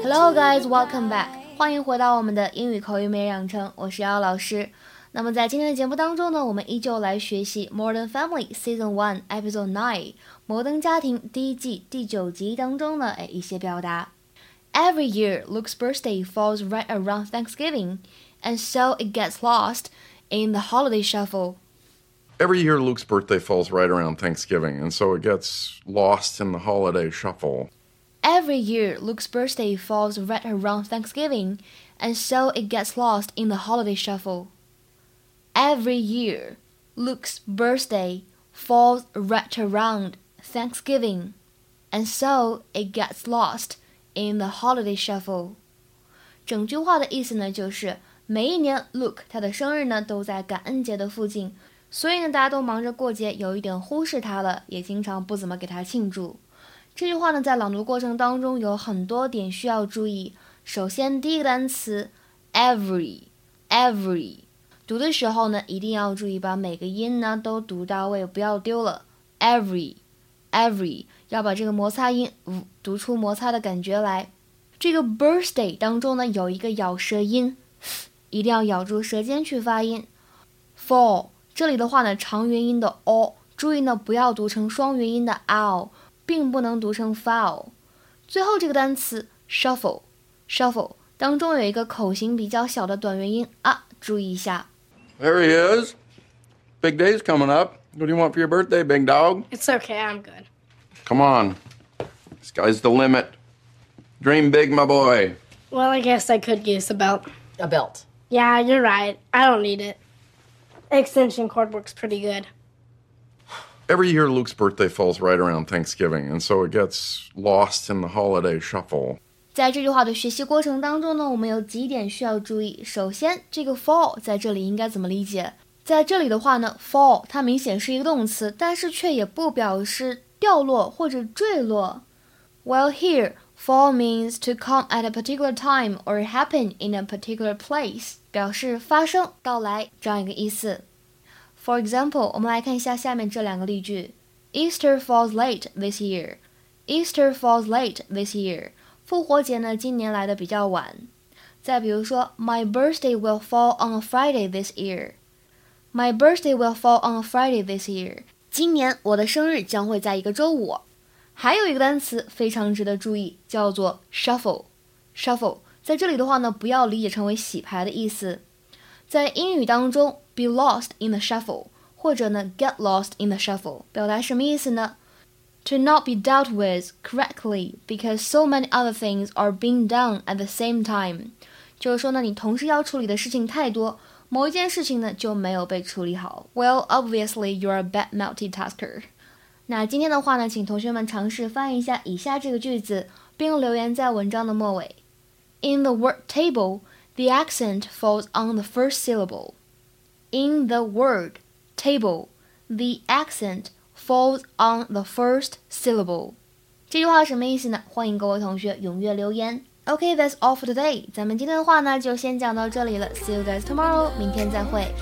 Hello guys, welcome back. 欢迎回到我们的英语口语每日养成，我是姚老师。那么在今天的节目当中呢，我们依旧来学习《Modern Family》Season One Episode Nine《摩登家庭》第一季第九集当中的哎一些表达。Every year, Luke's birthday falls right around Thanksgiving, and so it gets lost in the holiday shuffle. Every year, Luke's birthday falls right around Thanksgiving, and so it gets lost in the holiday shuffle. Every year, Luke's birthday falls right around Thanksgiving, and so it gets lost in the holiday shuffle. Every year, Luke's birthday falls right around Thanksgiving, and so it gets lost in the holiday shuffle. 整句话的意思呢，就是每一年 Luke 他的生日呢都在感恩节的附近，所以呢大家都忙着过节，有一点忽视他了，也经常不怎么给他庆祝。 这句话呢，在朗读过程当中有很多点需要注意。首先，第一个单词 every，every，读的时候呢，一定要注意把每个音呢都读到位，不要丢了。every，every，要把这个摩擦音读出摩擦的感觉来。这个 birthday 当中呢，有一个咬舌音，一定要咬住舌尖去发音。for 这里的话呢，长元音的 o，注意呢不要读成双元音的 ow。并不能读成 foul。最后这个单词 shuffle，shuffle 当中有一个口型比较小的短元音啊，注意一下。There he is. Big day's coming up. What do you want for your birthday, big dog? It's okay, I'm good. Come on. Sky's the limit. Dream big, my boy. Well, I guess I could use a belt. A belt. Yeah, you're right. I don't need it. Extension cord works pretty good. Every year, Luke's birthday falls right around Thanksgiving, and so it gets lost in the holiday shuffle. 在这句话的学习过程当中呢，我们有几点需要注意。首先，这个 fall 在这里应该怎么理解？在这里的话呢，fall 它明显是一个动词，但是却也不表示掉落或者坠落。While here, fall means to come at a particular time or happen in a particular place，表示发生、到来这样一个意思。 For example，我们来看一下下面这两个例句：Easter falls late this year. Easter falls late this year. 复活节呢，今年来的比较晚。再比如说，My birthday will fall on a Friday this year. My birthday will fall on a Friday this year. 今年我的生日将会在一个周五。还有一个单词非常值得注意，叫做 shuffle。shuffle 在这里的话呢，不要理解成为洗牌的意思。在英语当中 ，be lost in the shuffle，或者呢 get lost in the shuffle，表达什么意思呢？To not be dealt with correctly because so many other things are being done at the same time，就是说呢，你同时要处理的事情太多，某一件事情呢就没有被处理好。Well, obviously you're a bad multitasker。那今天的话呢，请同学们尝试翻译一下以下这个句子，并留言在文章的末尾。In the word table。the accent falls on the first syllable. In the word table, the accent falls on the first syllable. 这句话什么意思呢？欢迎各位同学踊跃留言。Okay, that's all for today. 咱们今天的话呢，就先讲到这里了。See you guys tomorrow. 明天再会。